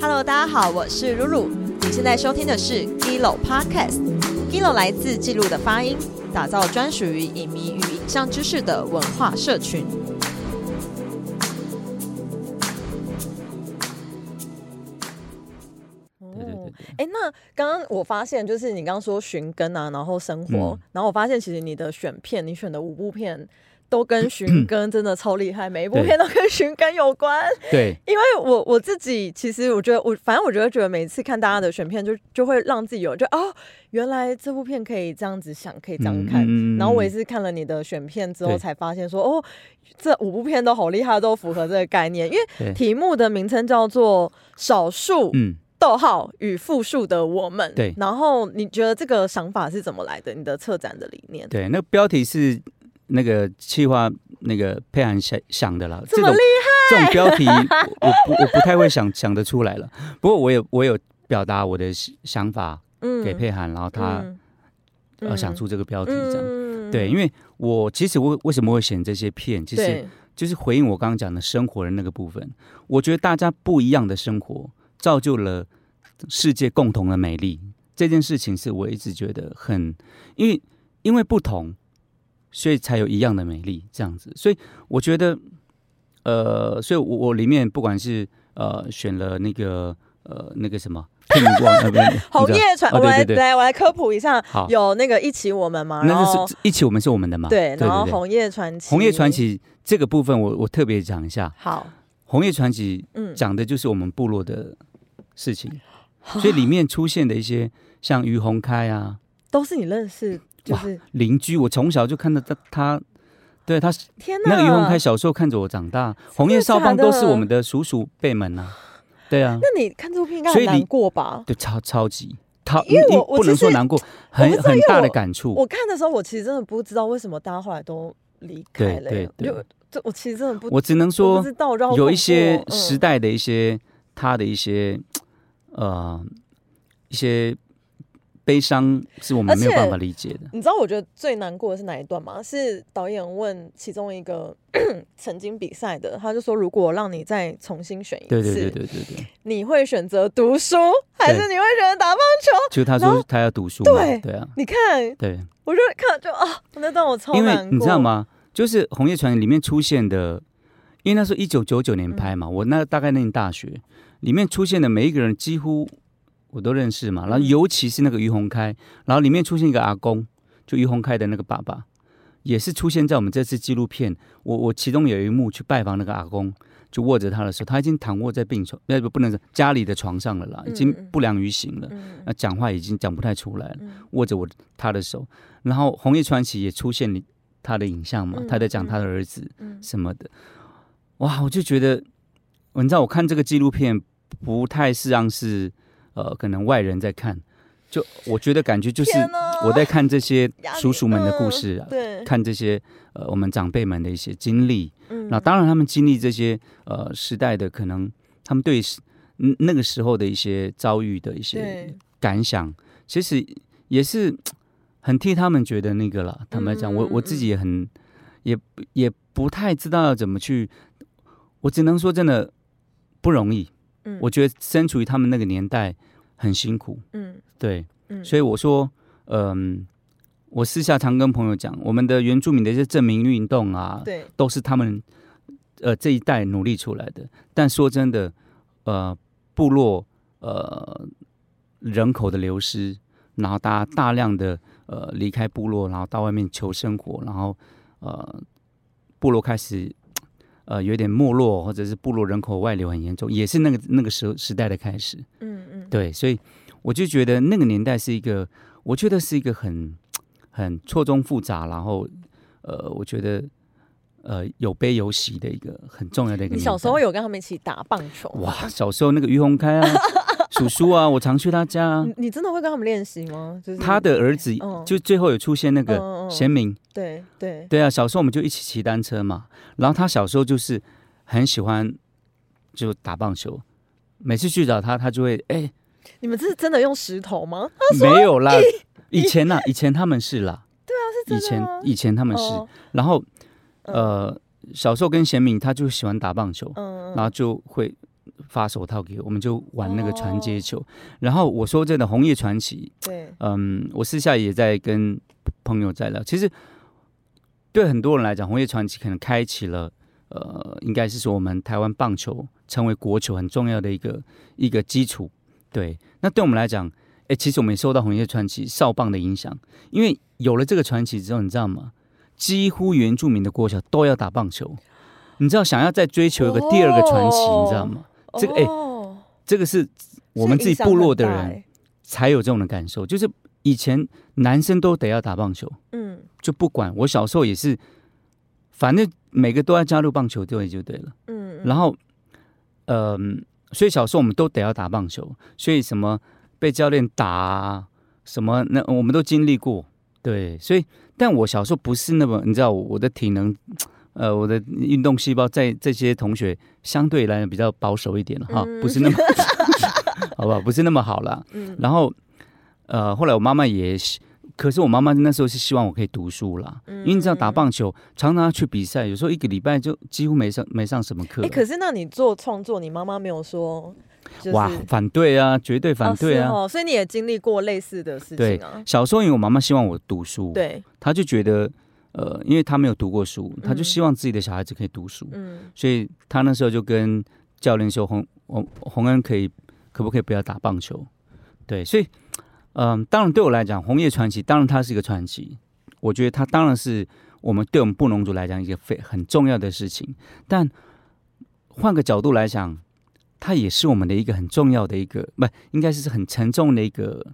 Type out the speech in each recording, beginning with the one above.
Hello，大家好，我是露露。你现在收听的是 Gilo Podcast。Gilo 来自记录的发音，打造专属于影迷与影像知识的文化社群。哦哎，那刚刚我发现，就是你刚刚说寻根啊，然后生活，嗯然后我发现其实你的选片，你选的五部片都跟寻根真的超厉害，每一部片都跟寻根有关。对因为我我自己其实我觉得我反正我觉得觉得每次看大家的选片就就会让自己有就哦，原来这部片可以这样子想，可以这样看。然后我也是看了你的选片之后才发现说哦，这五部片都好厉害，都符合这个概念。因为，题目的名称叫做“少数嗯，逗号与复数的我们”。对然后你觉得这个想法是怎么来的？你的策展的理念？对，那个标题是那个气划那个佩涵想想的啦，这么厉这种标题我我不我不太会想想得出来了。不过我有我有表达我的想法嗯给佩涵，然后他、嗯呃想出这个标题这样。嗯对，因为我其实我为什么会选这些片，其实就是回应我刚刚讲的生活的那个部分。我觉得大家不一样的生活，造就了世界共同的美丽。这件事情是我一直觉得很，因为因为不同，所以才有一样的美丽。这样子，所以我觉得，呃，所以我我里面不管是呃选了那个呃那个什么 红叶传，我来我来科普一下，有那个一起我们嘛，然那后是一起我们是我们的嘛？对，然后红叶传奇，红叶传奇这个部分我，我特别讲一下。好，红叶传奇嗯，讲的就是我们部落的事情，所以里面出现的一些像于洪开啊。都是你认识，就是邻居，我从小就看到他，他对他天哪，那个于洪开小时候看着我长大，红叶少棒都是我们的叔叔辈们啊，对啊，那你看这部片应该难过吧？对超超级，他因为我不能说难过，很很大的感触，我看的时候，我其实真的不知道为什么大家后来都离开了耶，对对。就这我其实真的不，我只能说有一些哦时，代的一些他的一些呃一些悲伤是我们没有办法理解的。嗯你知道我觉得最难过的是哪一段吗？是导演问其中一个 曾经比赛的，他就说，如果让你再重新选一次，对对对对对对，你会选择读书，还是你会选择打棒球？就他说他要读书嘛，对对啊，你看，对，我就看就啊，那段我超因难过，为你知道？吗？就是《红叶传》里面出现的，因为那时候一九九九年拍嘛，我那大概那年大学，里面出现的每一个人几乎我都认识嘛，然后嗯尤其是那个于洪开，然后里面出现一个阿公，就于洪开的那个爸爸，也是出现在我们这次纪录片。我我其中有一幕去拜访那个阿公，就握着他的手，他已经躺卧在病床，那不不能是家里的床上了啦，已经不良于行了。嗯。那讲话已经讲不太出来了，嗯。握着我他的手，然后红叶传奇也出现你他的影像嘛，嗯他在讲他的儿子嗯。什么的，哇，我就觉得，你知道我看这个纪录片不太是让是呃可能外人在看，就我觉得感觉就是我在看这些 叔叔们的故事啊嗯，对，看这些呃我们长辈们的一些经历，嗯那当然，他们经历这些呃时代的可能，他们对那个时候的一些遭遇的一些感想，其实也是很替他们觉得那个了。坦白讲，我我自己也很也也不太知道要怎么去，我只能说真的不容易。嗯。我觉得身处于他们那个年代很辛苦，嗯。对，嗯。所以我说，嗯、我私下常跟朋友讲，我们的原住民的一些证明运动啊，对，都是他们呃这一代努力出来的。但说真的，呃，部落呃人口的流失，然后大家大量的呃离开部落，然后到外面求生活，然后呃部落开始呃有点没落，或者是部落人口外流很严重，也是那个那个时候时代的开始。嗯嗯，对，所以我就觉得那个年代是一个，我觉得是一个很很错综复杂，然后呃，我觉得呃有悲有喜的一个很重要的一个小时候有跟他们一起打棒球？哇，小时候那个于洪开啊，叔叔啊，我常去他家啊。你你真的会跟他们练习吗？就是他的儿子嗯就最后有出现那个贤明，对对，对啊，小时候我们就一起骑单车嘛，然后他小时候就是很喜欢就打棒球，每次去找他，他就会哎、你们这是真的用石头吗？没有啦，以前呐、以前他们是啦，是以前真的吗？以前他们是，哦。然后嗯。呃小时候跟贤敏他就喜欢打棒球，嗯，然后就会发手套给我，我们就玩那个传接球。然后我说真的，红叶传奇，对，嗯，我私下也在跟朋友在聊。其实对很多人来讲，红叶传奇可能开启了，呃，应该是说我们台湾棒球成为国球很重要的一个一个基础。对，那对我们来讲，哎，其实我们也受到红叶传奇少棒的影响，因为有了这个传奇之后，你知道吗？几乎原住民的国小都要打棒球。你知道，想要再追求一个第二个传奇，你知道吗？这个哎，这个是我们自己部落的人才有这种的感受，就是以前男生都得要打棒球，嗯，就不管我小时候也是，反正每个都要加入棒球队就对了，嗯，然后，嗯，所以小时候我们都得要打棒球，所以什么被教练打，什么那我们都经历过，对，所以但我小时候不是那么，你知道我的体能。呃，我的运动细胞在这些同学相对来比较保守一点了哈，不是那么，好不好？不是那么好了。嗯。然后，呃，后来我妈妈也，可是我妈妈那时候是希望我可以读书啦，因为你知道打棒球常常要去比赛，有时候一个礼拜就几乎没上没上什么课。哎，可是那你做创作，你妈妈没有说？哇，反对啊，绝对反对啊！所以你也经历过类似的事情啊。小时候因为我妈妈希望我读书，对，她就觉得。呃，因为他没有读过书，他就希望自己的小孩子可以读书，嗯，所以他那时候就跟教练说：“洪洪洪恩可以，可不可以不要打棒球？”对，所以，嗯，当然对我来讲，红叶传奇当然它是一个传奇，我觉得它当然是我们对我们布农族来讲一个非很重要的事情。但换个角度来讲，它也是我们的一个很重要的一个，不，应该是很沉重的一个，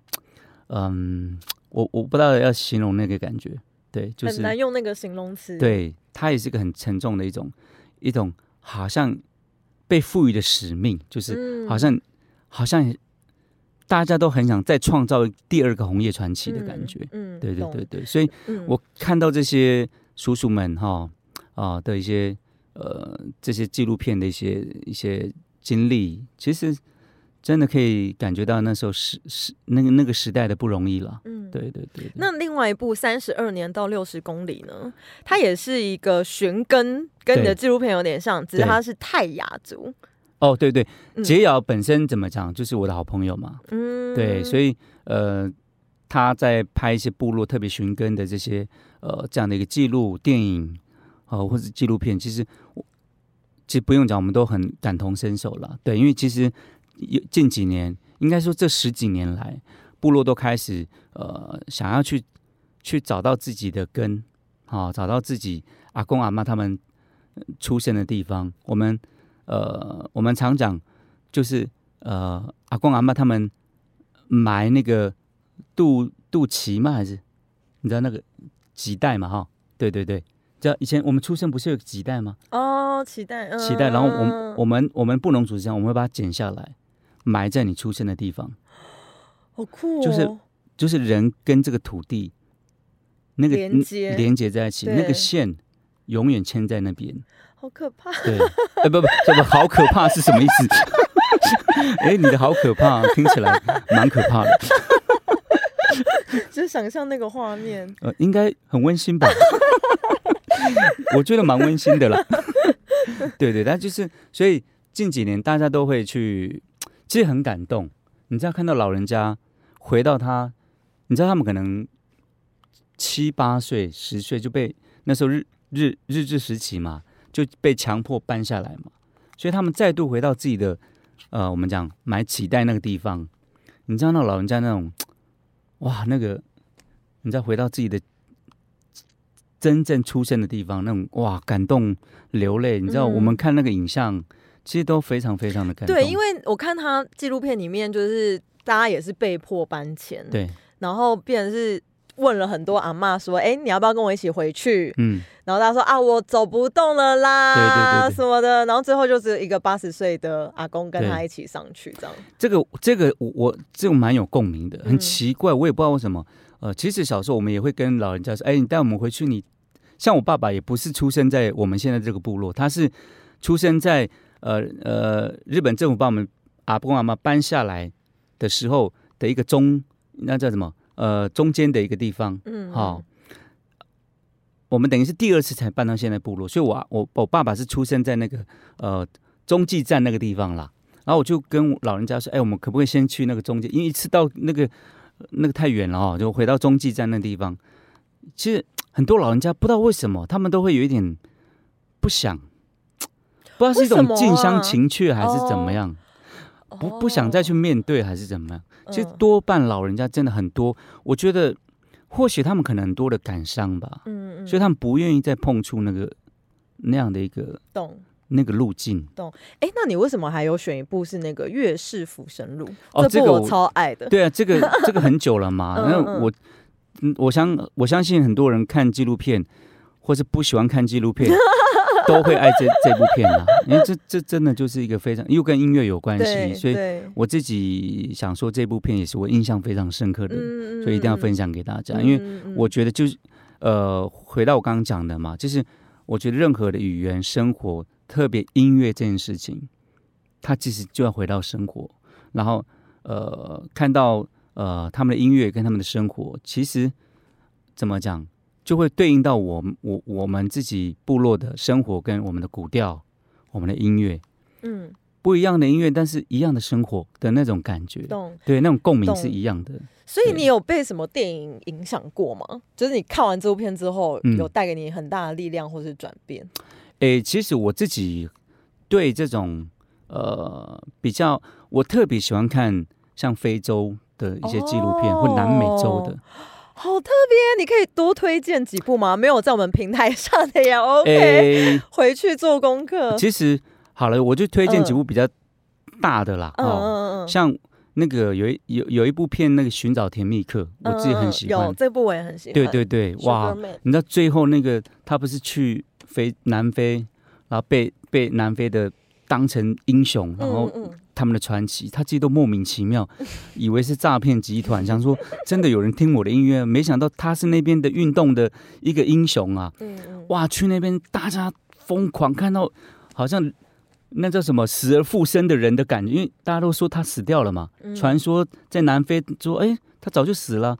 嗯，我我不知道要形容那个感觉。对，就是很难用那个形容词。对，它也是个很沉重的一种，一种好像被赋予的使命，就是好像好像大家都很想再创造第二个红叶传奇的感觉。嗯，对对对对，所以我看到这些叔叔们哈啊的一些呃这些纪录片的一些一些经历，其实。真的可以感觉到那时候时时那个那个时代的不容易了。嗯，对对对。那另外一部《三十二年到六十公里》呢？它也是一个寻根，跟你的纪录片有点像，只是它是泰雅族。哦，对对，杰瑶本身怎么讲，就是我的好朋友嘛。嗯，对，所以呃，他在拍一些部落特别寻根的这些呃这样的一个记录电影哦，或者纪录片，其实我其实不用讲，我们都很感同身受了。对，因为其实有。近几年，应该说这十几年来，部落都开始呃想要去去找到自己的根，啊，找到自己阿公阿妈他们出生的地方。我们呃我们常讲，就是呃阿公阿妈他们埋那个肚肚脐嘛，还是你知道那个脐带嘛？哈，对对对，知道以前我们出生不是有脐带吗？哦，脐带，脐带。然后我们我们我们不能组织这样，我们会把它剪下来。埋在你出生的地方，好酷哦！就是就是人跟这个土地那个连接连接在一起，那个线永远牵在那边，好可怕！对，哎不不，这个好可怕是什么意思？哎，你的好可怕，听起来蛮可怕的。就想象那个画面，呃，应该很温馨吧？我觉得蛮温馨的啦。对对，但就是所以近几年大家都会去。其实很感动，你知道看到老人家回到他，你知道他们可能七八岁、十岁就被那时候日日日治时期嘛，就被强迫搬下来嘛，所以他们再度回到自己的呃，我们讲买脐带那个地方，你知道那老人家那种 哇，那个你知道回到自己的真正出生的地方那种哇，感动流泪，你知道我们看那个影像。其实都非常非常的感动。对，因为我看他纪录片里面，就是大家也是被迫搬迁，对，然后变成是问了很多阿妈说：“哎，你要不要跟我一起回去？”嗯，然后他说：“啊，我走不动了啦，对对对，什么的。”然后最后就只有一个八十岁的阿公跟他一起上去，这样。这个这个我我这个蛮有共鸣的，很奇怪，我也不知道为什么。呃，其实小时候我们也会跟老人家说：“哎，你带我们回去。”你像我爸爸也不是出生在我们现在这个部落，他是出生在。呃呃，日本政府把我们阿公阿妈搬下来的时候的一个中，那叫什么？呃，中间的一个地方。嗯，好，我们等于是第二次才搬到现在部落，所以我我我爸爸是出生在那个呃中继站那个地方啦。然后我就跟老人家说：“哎，我们可不可以先去那个中继？因为一次到那个那个太远了哦，就回到中继站那地方。其实很多老人家不知道为什么，他们都会有一点不想，不知道是一种近乡情怯还是怎么样，不不想再去面对还是怎么样。其实多半老人家真的很多，我觉得或许他们可能很多的感伤吧，嗯嗯，所以他们不愿意再碰触那个那样的一个懂。那个路径，懂？哎，那你为什么还有选一部是那个《月氏浮生录》？哦，这个我超爱的。对啊，这个这个很久了嘛。那我，我相我相信很多人看纪录片，或是不喜欢看纪录片，都会爱这 这部片啊。因为这这真的就是一个非常又跟音乐有关系，所以我自己想说这部片也是我印象非常深刻的，所以一定要分享给大家。因为我觉得就是呃，回到我刚刚讲的嘛，就是我觉得任何的语言生活。特别音乐这件事情，它其实就要回到生活，然后呃，看到呃他们的音乐跟他们的生活，其实怎么讲，就会对应到我我我们自己部落的生活跟我们的古调，我们的音乐，嗯，不一样的音乐，但是一样的生活的那种感觉，对，那种共鸣是一样的。所以你有被什么电影影响过吗？就是你看完这部片之后，有带给你很大的力量或是转变？诶，其实我自己对这种呃比较，我特别喜欢看像非洲的一些纪录片或南美洲的，好特别。你可以多推荐几部吗？没有在我们平台上的呀。OK，回去做功课。其实好了，我就推荐几部比较大的啦。嗯哦，像那个有一有有一部片，那个寻找甜蜜客，我自己很喜欢。有这部我也很喜欢。对对对，哇！你知道最后那个他不是去。非南非，然后被被南非的当成英雄，然后他们的传奇，他自己都莫名其妙，以为是诈骗集团，想说真的有人听我的音乐，没想到他是那边的运动的一个英雄啊！哇，去那边大家疯狂看到，好像那叫什么死而复生的人的感觉，因为大家都说他死掉了嘛，传说在南非说，哎，他早就死了，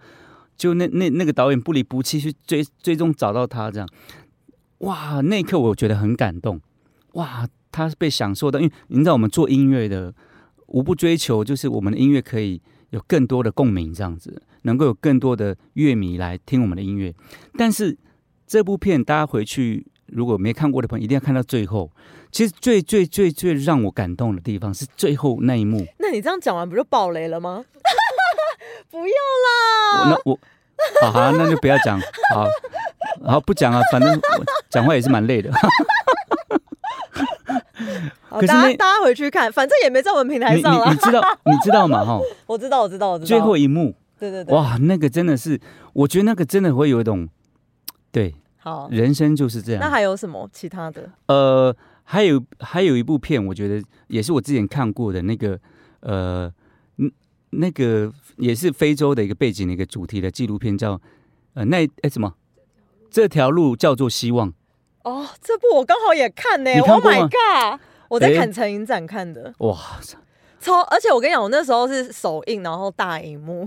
就那那那个导演不离不弃去追，最终找到他这样。哇，那一刻我觉得很感动。哇，他是被享受的，因为你知道我们做音乐的，无不追求就是我们的音乐可以有更多的共鸣，这样子能够有更多的乐迷来听我们的音乐。但是这部片大家回去如果没看过的朋友，一定要看到最后。其实最最最最让我感动的地方是最后那一幕。那你这样讲完不就爆雷了吗？不要啦！那我。好好，那就不要讲。好，好不讲啊，反正讲话也是蛮累的。可是大家大家回去看，反正也没在我们平台上了。你知道 你知道吗？哈，我知道我知道我知道。最后一幕，对对对，哇，那个真的是，我觉得那个真的会有一种，对，好，人生就是这样。那还有什么其他的？呃，还有还有一部片，我觉得也是我之前看过的那个，呃，那个。也是非洲的一个背景的一个主题的纪录片，叫呃那哎什么？这条路叫做希望。哦，这部我刚好也看呢。Oh my god！我在坎城影展看的。哇超！而且我跟你讲，我那时候是首映，然后大荧幕，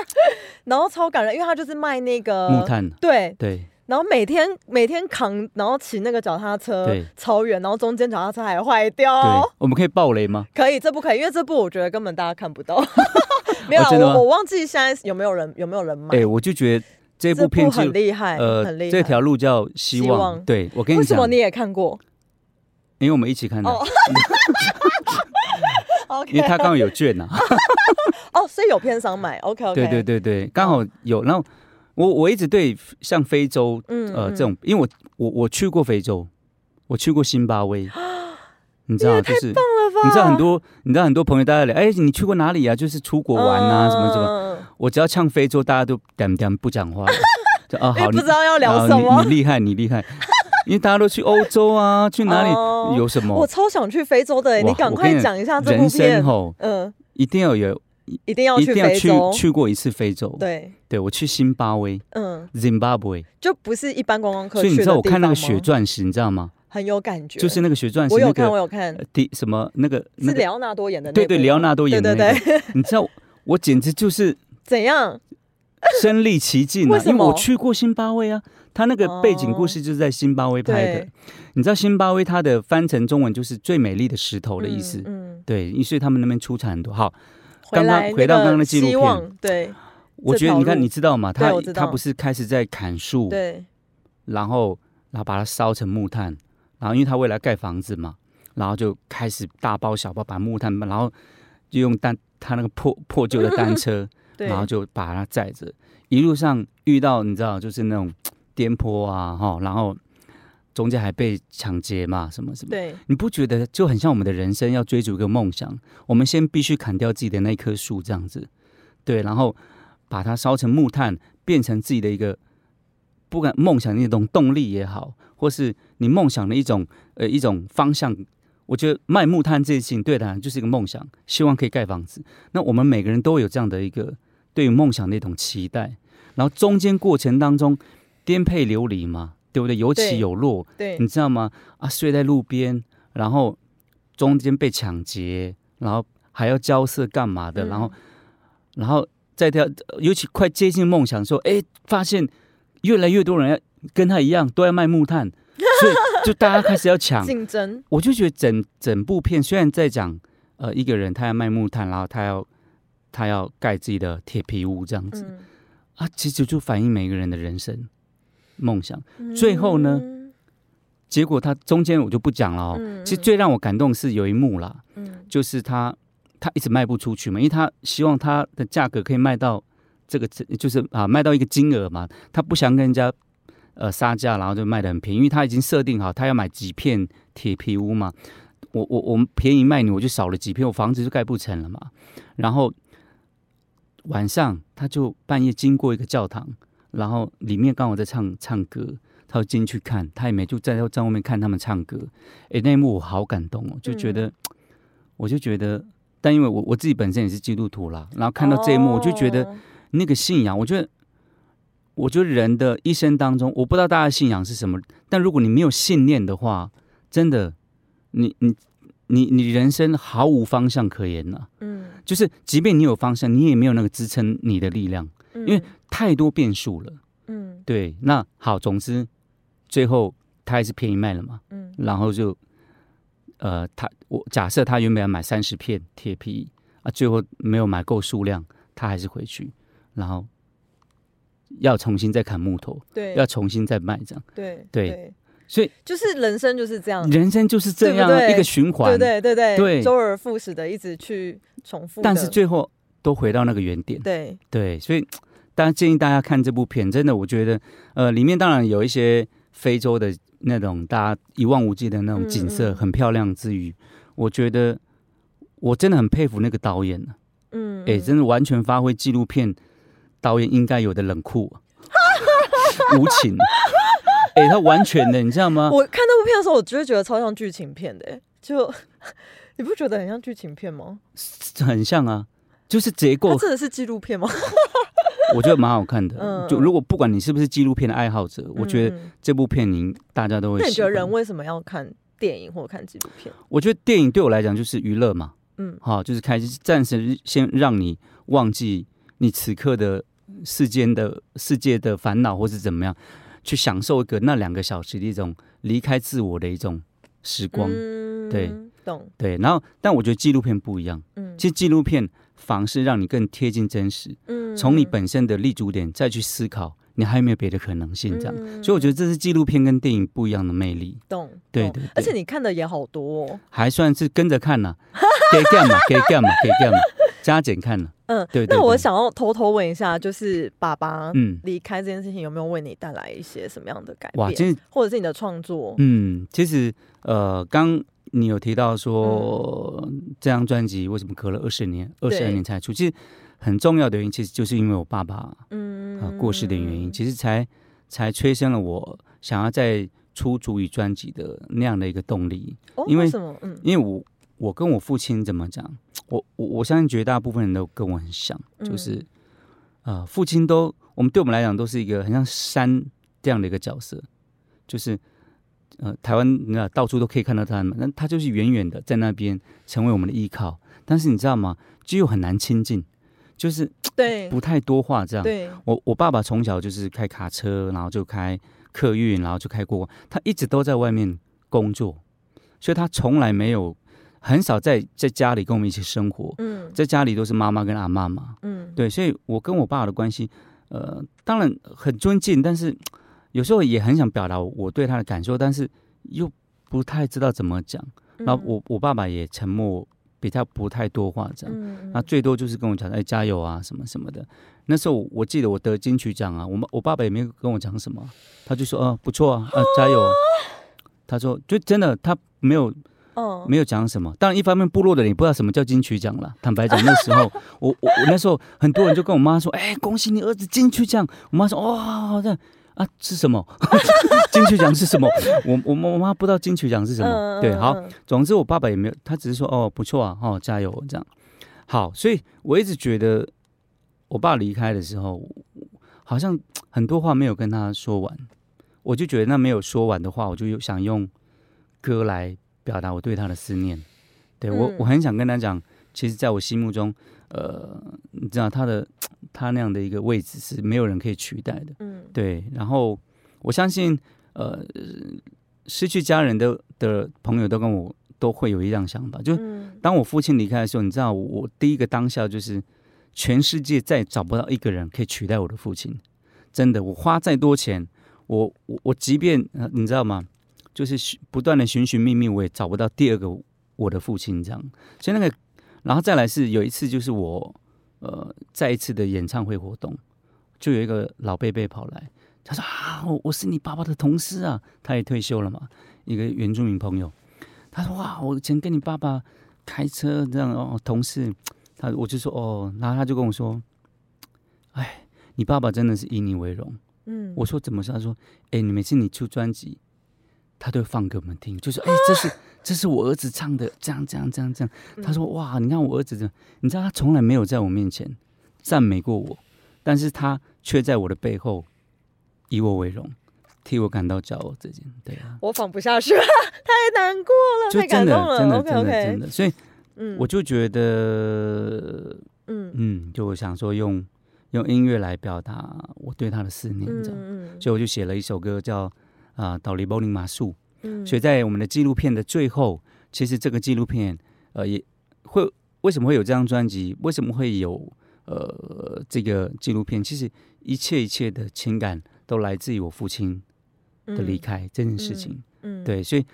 然后超感人，因为他就是卖那个木炭。对对。然后每天每天扛，然后骑那个脚踏车，超远，然后中间脚踏车还坏掉。我们可以爆雷吗？可以，这不可以，因为这部我觉得根本大家看不到。没有，我我忘记现在有没有人有没有人买。哎，我就觉得这部片很厉害，呃，很厉害。这条路叫希望。对我跟你讲，为什么你也看过？因为我们一起看的。因为他刚好有券呐。哦，所以有片商买。OK OK。对对对对，刚好有，然后。我我一直对像非洲，呃，这种，因为我我我去过非洲，我去过辛巴威，你知道，就是你知道很多，你知道很多朋友大家聊，哎，你去过哪里啊？就是出国玩啊，什么什么。我只要唱非洲，大家都点点不讲话，就啊好，不知道要聊什么。你厉害，你厉害，因为大家都去欧洲啊，去哪里有什么？我超想去非洲的，你赶快讲一下这部片。嗯，一定要有。一定要去非洲，去过一次非洲。对，对我去辛巴威，嗯，Zimbabwe，就不是一般观光客。所以你知道我看那个血钻石，你知道吗？很有感觉，就是那个血钻石。我有看，我有看。第什么那个是里奥纳多演的？对对，里奥纳多演的。对对对，你知道我简直就是怎样？身历其境啊，因为我去过新巴威啊，他那个背景故事就是在新巴威拍的。你知道新巴威它的翻成中文就是最美丽的石头的意思，嗯，对，所以他们那边出产很多。好，刚刚回到刚刚的纪录片，对，我觉得你看，你知道吗？他他不是开始在砍树，对，然后然后把它烧成木炭，然后因为他未来盖房子嘛，然后就开始大包小包把木炭，然后就用单他那个破破旧的单车，然后就把它载着，一路上遇到你知道就是那种 颠簸啊，哈，然后。中间还被抢劫嘛？什么什么？对，你不觉得就很像我们的人生要追逐一个梦想？我们先必须砍掉自己的那棵树，这样子，对，然后把它烧成木炭，变成自己的一个不管梦想的一种动力也好，或是你梦想的一种呃一种方向。我觉得卖木炭这件事情，对的，就是一个梦想，希望可以盖房子。那我们每个人都有这样的一个对于梦想的一种期待，然后中间过程当中颠沛流离嘛。对不对？有起有落，对，你知道吗？啊，睡在路边，然后中间被抢劫，然后还要交涉干嘛的？然后，然后在跳，尤其快接近梦想的时候，哎，发现越来越多人要跟他一样，都要卖木炭，所以就大家开始要抢竞争。我就觉得整整部片虽然在讲呃一个人他要卖木炭，然后他要他要盖自己的铁皮屋这样子，啊，其实就反映每一个人的人生。梦想，最后呢？结果他中间我就不讲了哦。其实最让我感动是有一幕啦，就是他他一直卖不出去嘛，因为他希望他的价格可以卖到这个，就是啊卖到一个金额嘛，他不想跟人家呃杀价，然后就卖的很便宜，因为他已经设定好他要买几片铁皮屋嘛。我我我们便宜卖你，我就少了几片，我房子就盖不成了嘛。然后晚上他就半夜经过一个教堂。然后里面刚好在唱唱歌，他就进去看，他也没就在在外面看他们唱歌。哎，那一幕我好感动哦，就觉得，我就觉得，但因为我我自己本身也是基督徒啦，然后看到这一幕，我就觉得那个信仰，我觉得，我觉得人的一生当中，我不知道大家信仰是什么，但如果你没有信念的话，真的，你你你你人生毫无方向可言呐。嗯，就是即便你有方向，你也没有那个支撑你的力量。因为太多变数了，嗯，对，那好，总之最后他还是便宜卖了嘛，嗯，然后就，呃，他我假设他原本要买三十片铁皮啊，最后没有买够数量，他还是回去，然后要重新再砍木头，对，要重新再卖这样，对对，所以就是人生就是这样，人生就是这样一个循环，对对对对，周而复始的一直去重复，但是最后。都回到那个原点，对。对，所以大家建议大家看这部片，真的，我觉得，呃，里面当然有一些非洲的那种大家一望无际的那种景色，很漂亮之余，我觉得我真的很佩服那个导演呢，嗯，哎，真的完全发挥纪录片导演应该有的冷酷、无情，哎，他完全的，你知道吗？我看那部片的时候，我就会觉得超像剧情片的，就 你不觉得很像剧情片吗？很像啊。就是结构，真的是纪录片吗？我觉得蛮好看的。就如果不管你是不是纪录片的爱好者，我觉得这部片您大家都会。那你觉得人为什么要看电影或看纪录片？我觉得电影对我来讲就是娱乐嘛。嗯，好，就是开始暂时先让你忘记你此刻的世间的世界的烦恼，或是怎么样，去享受一个那两个小时的一种离开自我的一种时光。对，懂。对，然后但我觉得纪录片不一样。嗯，其实纪录片。方式让你更贴近真实，嗯，从你本身的立足点再去思考，你还有没有别的可能性？这样，所以我觉得这是纪录片跟电影不一样的魅力。懂，对对，而且你看的也好多，哦，还算是跟着看呢，给干嘛？给干嘛？给干嘛？加减看呢？嗯，对。那我想要偷偷问一下，就是爸爸嗯离开这件事情有没有为你带来一些什么样的改变？哇，其实或者是你的创作，嗯，其实呃刚。你有提到说这张专辑为什么隔了二十年、二十二年才出？其实很重要的原因，其实就是因为我爸爸嗯过世的原因，其实才才催生了我想要再出主语专辑的那样的一个动力。因为什么？嗯，因为我我跟我父亲怎么讲？我我我相信绝大部分人都跟我很像，就是呃，父亲都我们对我们来讲都是一个很像山这样的一个角色，就是。呃，台湾那到处都可以看到他们，那他就是远远的在那边成为我们的依靠。但是你知道吗？就又很难亲近，就是对不太多话这样。对，我我爸爸从小就是开卡车，然后就开客运，然后就开过，他一直都在外面工作，所以他从来没有很少在在家里跟我们一起生活。嗯，在家里都是妈妈跟阿妈嘛。嗯，对，所以我跟我爸爸的关系，呃，当然很尊敬，但是 有时候也很想表达我对他的感受，但是又不太知道怎么讲。那我我爸爸也沉默。比较不太多话这样，那最多就是跟我讲哎加油啊什么什么的。那时候我记得我得金曲奖啊，我们我爸爸也没有跟我讲什么，他就说哦不错啊啊加油。他说就真的他没有哦没有讲什么。当然一方面部落的人不知道什么叫金曲奖了。坦白讲那时候我我我那时候很多人就跟我妈说哎恭喜你儿子金曲奖。我妈说哇这样。啊，是什么？金曲奖是什么？我我我妈不知道金曲奖是什么。对，好，总之我爸爸也没有，他只是说哦不错啊，哦加油这样。好，所以我一直觉得我爸离开的时候，好像很多话没有跟他说完，我就觉得那没有说完的话，我就想用歌来表达我对他的思念。对我，我很想跟他讲，其实在我心目中，呃，你知道他的。他那样的一个位置是没有人可以取代的，嗯，对。然后我相信，呃，失去家人的的朋友都跟我都会有一样想法，就当我父亲离开的时候，你知道，我第一个当下就是全世界再找不到一个人可以取代我的父亲。真的，我花再多钱，我我我即便你知道吗？就是不断的寻寻觅觅，我也找不到第二个我的父亲这样。所以那个，然后再来是有一次，就是我。呃，再一次的演唱会活动，就有一个老贝贝跑来，他说啊，我我是你爸爸的同事啊，他也退休了嘛，一个原住民朋友，他说哇，我以前跟你爸爸开车这样哦，同事，他我就说哦，然后他就跟我说，哎，你爸爸真的是以你为荣，嗯，我说怎么？他说，哎，你每次你出专辑。他都会放给我们听，就说：“哎，这是这是我儿子唱的，这样这样这样这样。”他说：“哇，你看我儿子这，你知道他从来没有在我面前赞美过我，但是他却在我的背后以我为荣，替我感到骄傲。这件对啊，我放不下去，太难过了，太感动了，真的真的真的。所以，嗯，我就觉得，嗯嗯，就我想说用用音乐来表达我对他的思念，这样，所以我就写了一首歌叫。”啊，岛里柏林马术，嗯，所以在我们的纪录片的最后，其实这个纪录片，呃，也会为什么会有这张专辑？为什么会有呃这个纪录片？其实一切一切的情感都来自于我父亲的离开这件事情，嗯，对，所以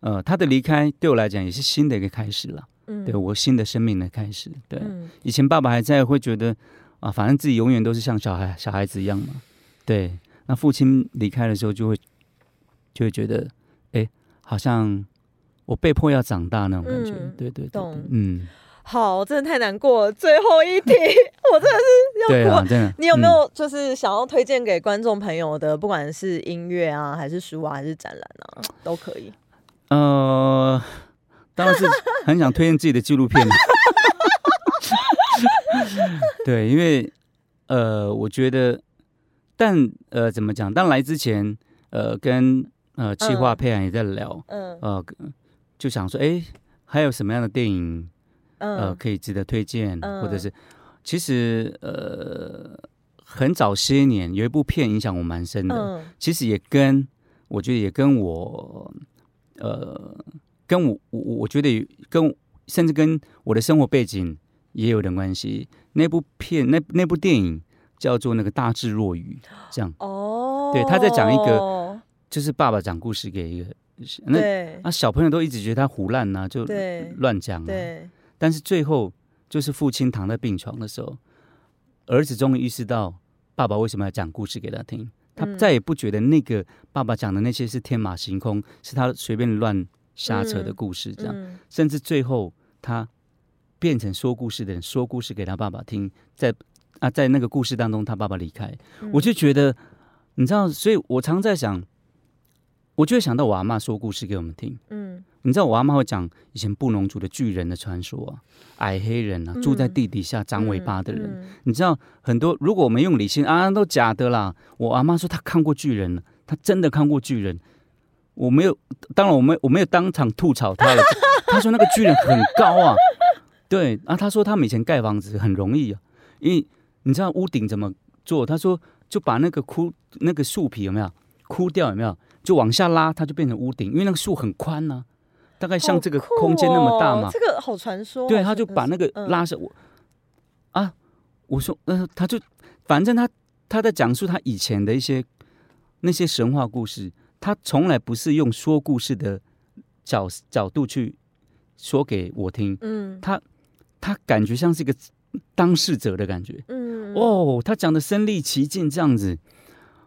呃他的离开对我来讲也是新的一个开始了，嗯，对我新的生命的开始，对，以前爸爸还在会觉得啊，反正自己永远都是像小孩小孩子一样嘛，对，那父亲离开的时候就会。就会觉得，哎，好像我被迫要长大那种感觉，对对对，嗯，好，真的太难过了。最后一题，我真的是要哭。真的，你有没有就是想要推荐给观众朋友的，不管是音乐啊，还是书啊，还是展览啊，都可以。呃，当然是很想推荐自己的纪录片。对，因为呃，我觉得，但呃，怎么讲？但来之前，呃，跟呃，企划培养也在聊，嗯，呃，就想说，哎，还有什么样的电影，呃，可以值得推荐，或者是，其实，呃，很早些年有一部片影响我蛮深的，其实也跟我觉得也跟我，呃，跟我我我觉得跟甚至跟我的生活背景也有点关系。那部片那那部电影叫做那个大智若愚，这样哦，对，他在讲一个。就是爸爸讲故事给一个，那那小朋友都一直觉得他胡乱呐，就乱讲。对，但是最后就是父亲躺在病床的时候，儿子终于意识到爸爸为什么要讲故事给他听。他再也不觉得那个爸爸讲的那些是天马行空，是他随便乱瞎扯的故事。这样，甚至最后他变成说故事的人，说故事给他爸爸听。在啊，在那个故事当中，他爸爸离开，我就觉得，你知道，所以我常在想。我就会想到我阿妈说故事给我们听。嗯，你知道我阿妈会讲以前布农族的巨人的传说啊，矮黑人啊，住在地底下长尾巴的人。你知道很多，如果我们用理性啊，都假的啦。我阿妈说她看过巨人，她真的看过巨人。我没有，当然我没我没有当场吐槽她了。她说那个巨人很高啊，对啊，她说他们以前盖房子很容易啊，因为你知道屋顶怎么做？她说就把那个枯那个树皮有没有枯掉有没有？就往下拉，它就变成屋顶，因为那个树很宽呢，大概像这个空间那么大嘛。这个好传说。对，他就把那个拉上我啊，我说呃，他就反正他他在讲述他以前的一些那些神话故事，他从来不是用说故事的角角度去说给我听。嗯，他他感觉像是一个当事者的感觉。嗯，哦，他讲的身临其境这样子。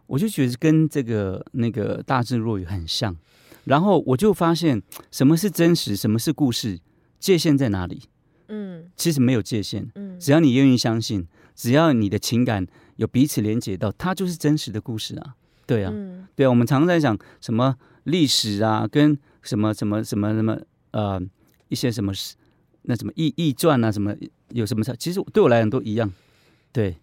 我就觉得跟这个那个大智若愚很像，然后我就发现什么是真实，什么是故事，界限在哪里？嗯，其实没有界限。嗯，只要你愿意相信，只要你的情感有彼此连接到，它就是真实的故事啊。对啊，对啊，我们常常在讲什么历史啊，跟什么什么什么什么呃一些什么那什么易易传啊，什么有什么差？其实对我来讲都一样。对。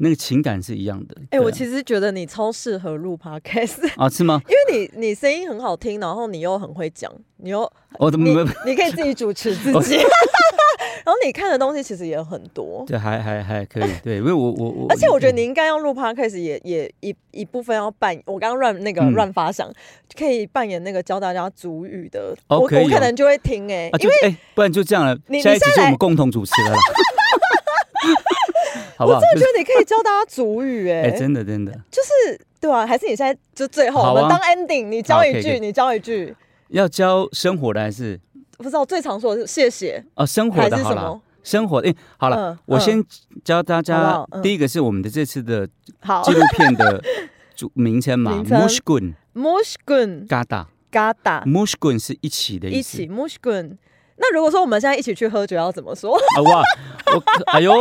那个情感是一样的。哎，我其实觉得你超适合录 podcast 啊，是吗？因为你你声音很好听，然后你又很会讲，你又我怎么你可以自己主持自己，然后你看的东西其实也很多。对，还还还可以。对，因为我我我，而且我觉得你应该要录 podcast，也也一一部分要扮。我刚刚乱那个乱发想，可以扮演那个教大家主语的。我我可能就会听哎，因为哎，不然就这样了。下一集是我们共同主持了。我真的觉得你可以教大家主语，哎，真的真的，就是对啊，还是你现在就最后我们当 ending，你教一句，你教一句，要教生活的还是？不知道？最常说的是谢谢哦，生活的好了，生活哎，好了，我先教大家，第一个是我们的这次的纪录片的 主名称嘛，Mushgun，Mushgun，嘎达。嘎达，Mushgun 是一起的意思，一起 Mushgun。那如果说我们现在一起去喝酒，要怎么说？啊哇，我哎呦。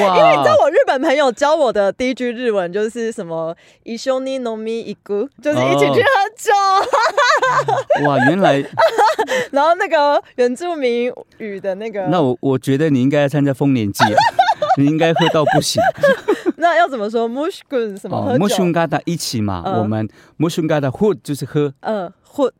哇！因为你知道我日本朋友教我的第一句日文就是什么“一緒に飲み一個”，就是一起去喝酒。哇，原来。然后那个原住民语的那个，那我我觉得你应该要参加丰年祭，你应该喝到不行。那要怎么说？mushgun 什么？喝酒？mushgun 嘎达一起嘛？我们 mushgun 嘎达 hood 就是喝。嗯，hood。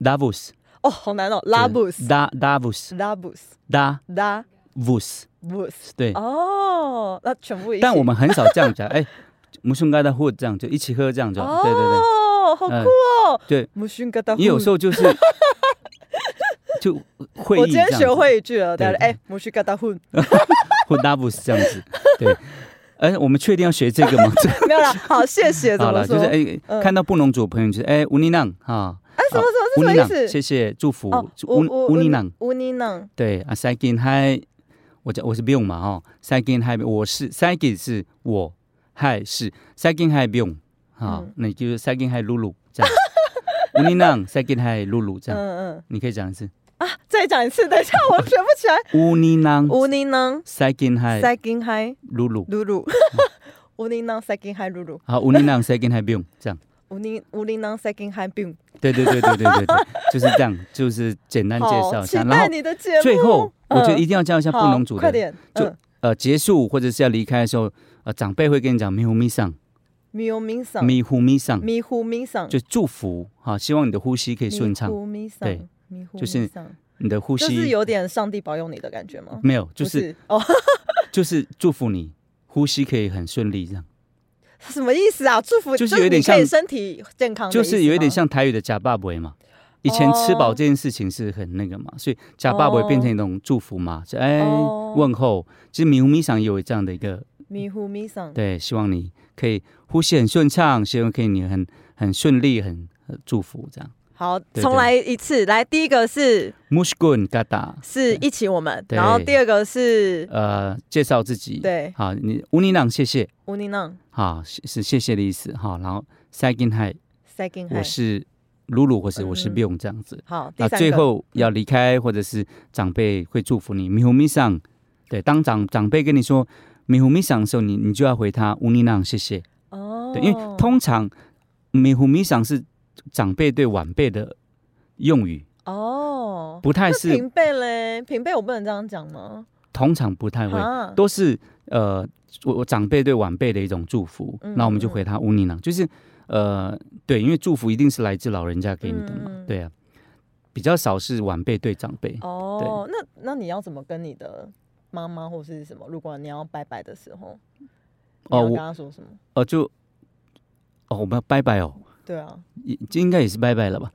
lavus。哦，好难哦，lavus。da l a v u s l a v u s d a。da lavus。w 对哦，那全部。但我们很少这样讲，哎，木须盖的或这样就一起喝这样就，对对对，哦，好酷哦，对，木须盖的。你有时候就是 就会，我今天学会一句了，对，哎，木须盖的混，混 doubles 这样子，对，哎，我们确定要学这个吗？没有了，好，谢谢。好了，就是哎，看到不农族朋友就是哎，乌尼囊哈，哎，什么什么什么意思？谢谢祝福，乌乌尼囊，乌尼囊，对啊，塞金嗨。我叫我是不用嘛哈，second hi 我是 second 是我，hi 是 second hi 不用哈，那就是 second hi 露露这样，乌尼囊 second hi 露露这样，嗯嗯，你可以讲一次。啊，再讲一次，等一下我学不起来。乌尼囊乌尼囊 second hi second hi 露露露露，乌尼囊 second hi 露露，好乌尼囊 second hi 不用这样。乌尼乌尼囊 second 不用，对对对对对对对，就是这样，就是简单介绍一下，然后最后。我觉得一定要教一下布农族的，就呃结束或者是要离开的时候，呃长辈会跟你讲咪呼咪上，咪呼咪上，咪呼咪上，咪呼咪上，就祝福哈，希望你的呼吸可以顺畅，对，就是你的呼吸，就是有点上帝保佑你的感觉吗？没有，就是。哦，就是祝福你呼吸可以很顺利这样。什么意思啊？祝福就是有点像身体健康，就是有一点像台语的假爸爸嘛。以前吃饱这件事情是很那个嘛，所以假爸爸变成一种祝福嘛，就哎问候。其实迷糊迷上也有这样的一个迷糊迷上，对，希望你可以呼吸很顺畅，希望可以你很很顺利，很祝福这样。好，重来一次，来第一个是 Mushgun Gada，是一起我们，然后第二个是呃介绍自己，对，好，你乌尼朗谢谢。乌尼朗，好是谢谢的意思，好，然后 Second Hi，Second Hi，我是。露露或是我是 Bill 这样子。好，那最后要离开或者是长辈会祝福你。米糊米上，对，当长长辈跟你说米糊米上的时候，你你就要回他乌尼囊谢谢。哦，对，因为通常米糊米上是长辈对晚辈的用语。哦，不太是平辈嘞，平辈我不能这样讲吗？通常不太会，都是呃我我长辈对晚辈的一种祝福。那我们就回他乌尼囊，就是。呃，对，因为祝福一定是来自老人家给你的嘛，对啊，比较少是晚辈对长辈。哦，那那你要怎么跟你的妈妈或是什么？如果你要拜拜的时候，哦，我跟他说什么？哦，就哦，我们要拜拜哦。对啊，这应该也是拜拜了吧？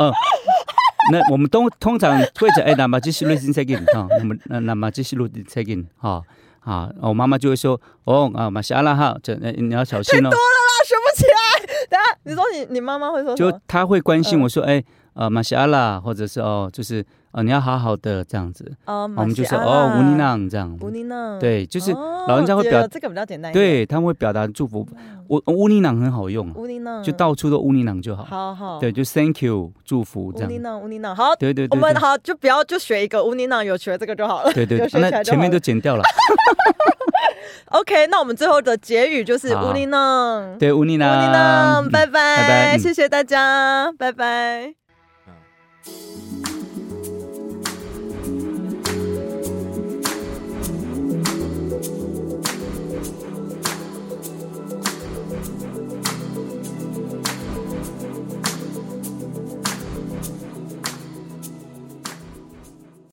嗯，那我们都通常会讲哎，那么这是录音再给你哈，那么那那么这是录音再给你哈啊，我妈妈就会说哦啊，马西阿拉哈，这你要小心哦。太多了啦，学不起来。等下，你说你你妈妈会说就她会关心我说哎。呃，马西阿拉，或者是哦，就是呃，你要好好的这样子。哦，我们就是哦，乌尼浪这样。乌尼浪。对，就是老人家会表这个比较简单。对，他们会表达祝福。乌乌尼朗很好用。乌尼囊。就到处都乌尼朗就好。好好。对，就 Thank you，祝福这样。乌尼囊，乌尼囊。好。对对对。我们好，就不要就学一个乌尼囊，有学这个就好了。对对。那前面都剪掉了。OK，那我们最后的结语就是乌尼囊。对，乌尼囊。乌尼囊，拜拜，拜拜，谢谢大家，拜拜。